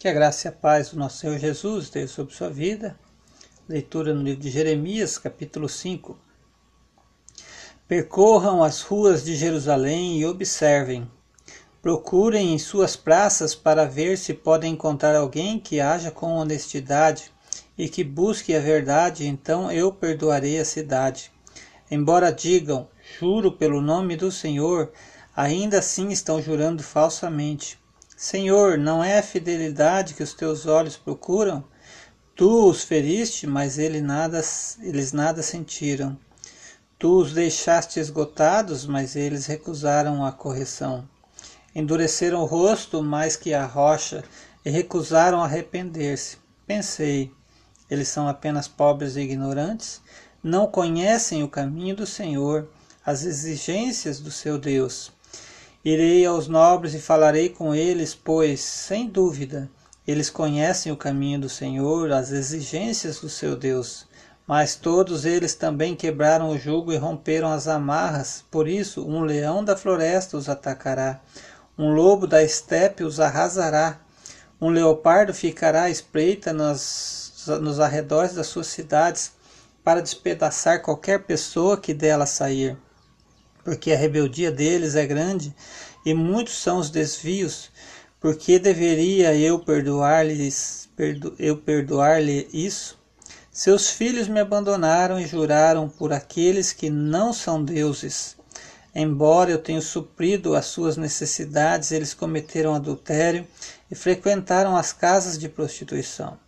Que a graça e a paz do nosso Senhor Jesus esteja sobre sua vida. Leitura no livro de Jeremias, capítulo 5. Percorram as ruas de Jerusalém e observem. Procurem em suas praças para ver se podem encontrar alguém que haja com honestidade e que busque a verdade, então eu perdoarei a cidade. Embora digam, juro pelo nome do Senhor, ainda assim estão jurando falsamente. Senhor, não é a fidelidade que os teus olhos procuram? Tu os feriste, mas ele nada, eles nada sentiram. Tu os deixaste esgotados, mas eles recusaram a correção. Endureceram o rosto mais que a rocha e recusaram arrepender-se. Pensei, eles são apenas pobres e ignorantes, não conhecem o caminho do Senhor, as exigências do seu Deus. Irei aos nobres e falarei com eles, pois, sem dúvida, eles conhecem o caminho do Senhor, as exigências do seu Deus. Mas todos eles também quebraram o jugo e romperam as amarras, por isso um leão da floresta os atacará, um lobo da estepe os arrasará, um leopardo ficará à espreita nas, nos arredores das suas cidades, para despedaçar qualquer pessoa que dela sair porque a rebeldia deles é grande e muitos são os desvios, porque deveria eu perdoar-lhes, perdo, eu perdoar-lhe isso? Seus filhos me abandonaram e juraram por aqueles que não são deuses. Embora eu tenha suprido as suas necessidades, eles cometeram adultério e frequentaram as casas de prostituição.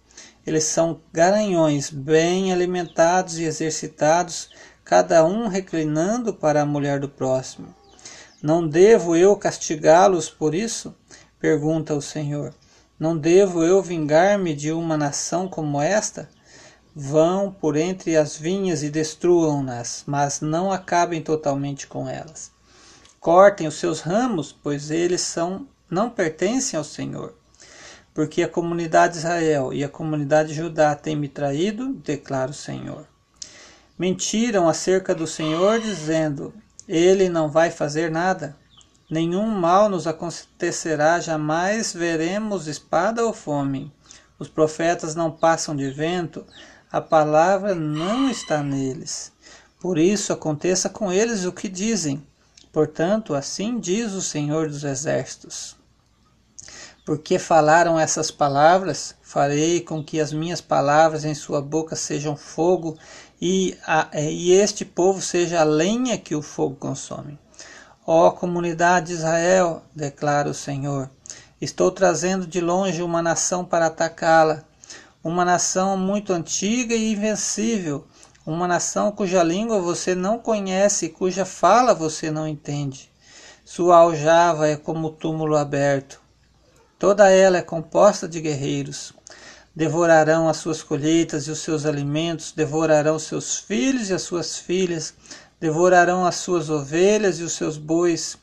Eles são garanhões bem alimentados e exercitados, cada um reclinando para a mulher do próximo. Não devo eu castigá-los por isso? pergunta o Senhor. Não devo eu vingar-me de uma nação como esta? Vão por entre as vinhas e destruam-nas, mas não acabem totalmente com elas. Cortem os seus ramos, pois eles são não pertencem ao Senhor. Porque a comunidade de Israel e a comunidade de Judá têm me traído, declara o Senhor. Mentiram acerca do Senhor, dizendo: Ele não vai fazer nada. Nenhum mal nos acontecerá, jamais veremos espada ou fome. Os profetas não passam de vento, a palavra não está neles. Por isso aconteça com eles o que dizem. Portanto, assim diz o Senhor dos Exércitos. Porque falaram essas palavras, farei com que as minhas palavras em sua boca sejam fogo e, a, e este povo seja a lenha que o fogo consome. Ó comunidade de Israel, declara o Senhor, estou trazendo de longe uma nação para atacá-la, uma nação muito antiga e invencível, uma nação cuja língua você não conhece e cuja fala você não entende. Sua aljava é como túmulo aberto, Toda ela é composta de guerreiros. Devorarão as suas colheitas e os seus alimentos, devorarão seus filhos e as suas filhas, devorarão as suas ovelhas e os seus bois,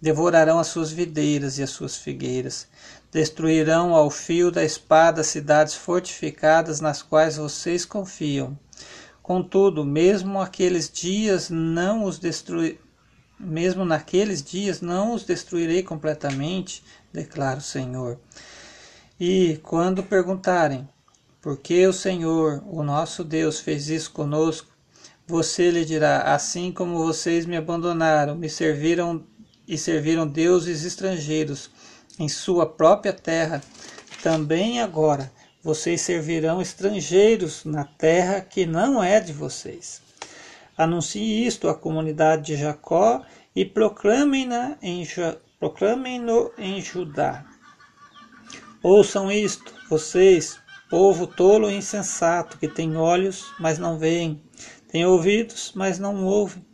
devorarão as suas videiras e as suas figueiras. Destruirão ao fio da espada cidades fortificadas nas quais vocês confiam. Contudo, mesmo aqueles dias não os mesmo naqueles dias não os destruirei completamente, declara o Senhor. E quando perguntarem por que o Senhor, o nosso Deus, fez isso conosco, você lhe dirá: Assim como vocês me abandonaram, me serviram e serviram deuses estrangeiros em sua própria terra, também agora vocês servirão estrangeiros na terra que não é de vocês. Anuncie isto à comunidade de Jacó e proclamem-no em, proclamem em Judá. Ouçam isto, vocês, povo tolo e insensato, que tem olhos, mas não veem, tem ouvidos, mas não ouvem.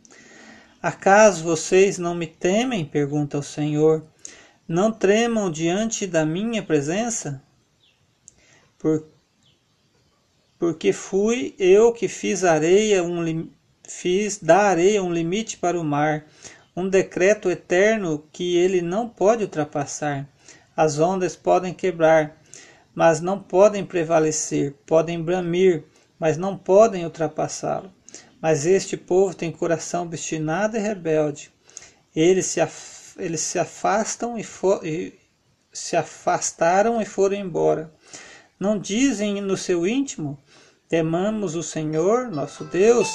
Acaso vocês não me temem? pergunta o Senhor. Não tremam diante da minha presença? Por, porque fui eu que fiz areia um fiz da areia um limite para o mar, um decreto eterno que ele não pode ultrapassar. As ondas podem quebrar, mas não podem prevalecer, podem bramir, mas não podem ultrapassá-lo. Mas este povo tem coração obstinado e rebelde. Eles se, af eles se afastam e, e se afastaram e foram embora. Não dizem no seu íntimo: temamos o Senhor, nosso Deus.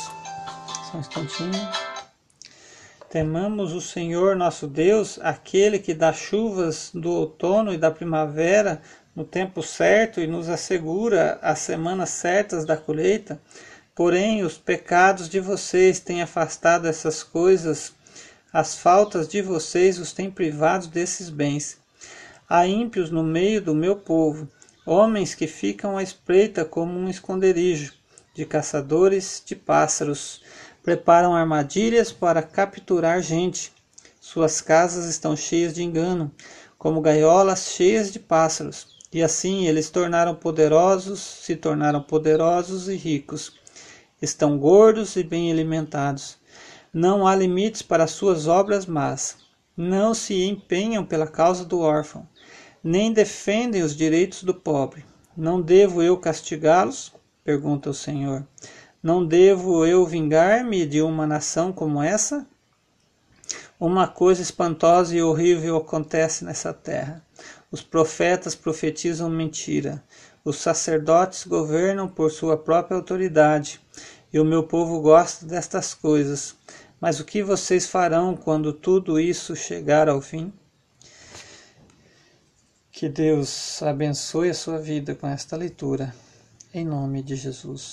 Só um instantinho. Temamos o Senhor nosso Deus, aquele que dá chuvas do outono e da primavera no tempo certo e nos assegura as semanas certas da colheita. Porém, os pecados de vocês têm afastado essas coisas, as faltas de vocês os têm privados desses bens. Há ímpios no meio do meu povo, homens que ficam à espreita como um esconderijo de caçadores de pássaros preparam armadilhas para capturar gente. Suas casas estão cheias de engano, como gaiolas cheias de pássaros. E assim eles tornaram poderosos, se tornaram poderosos e ricos. Estão gordos e bem alimentados. Não há limites para suas obras más. Não se empenham pela causa do órfão, nem defendem os direitos do pobre. Não devo eu castigá-los? pergunta o Senhor. Não devo eu vingar-me de uma nação como essa? Uma coisa espantosa e horrível acontece nessa terra. Os profetas profetizam mentira. Os sacerdotes governam por sua própria autoridade. E o meu povo gosta destas coisas. Mas o que vocês farão quando tudo isso chegar ao fim? Que Deus abençoe a sua vida com esta leitura. Em nome de Jesus.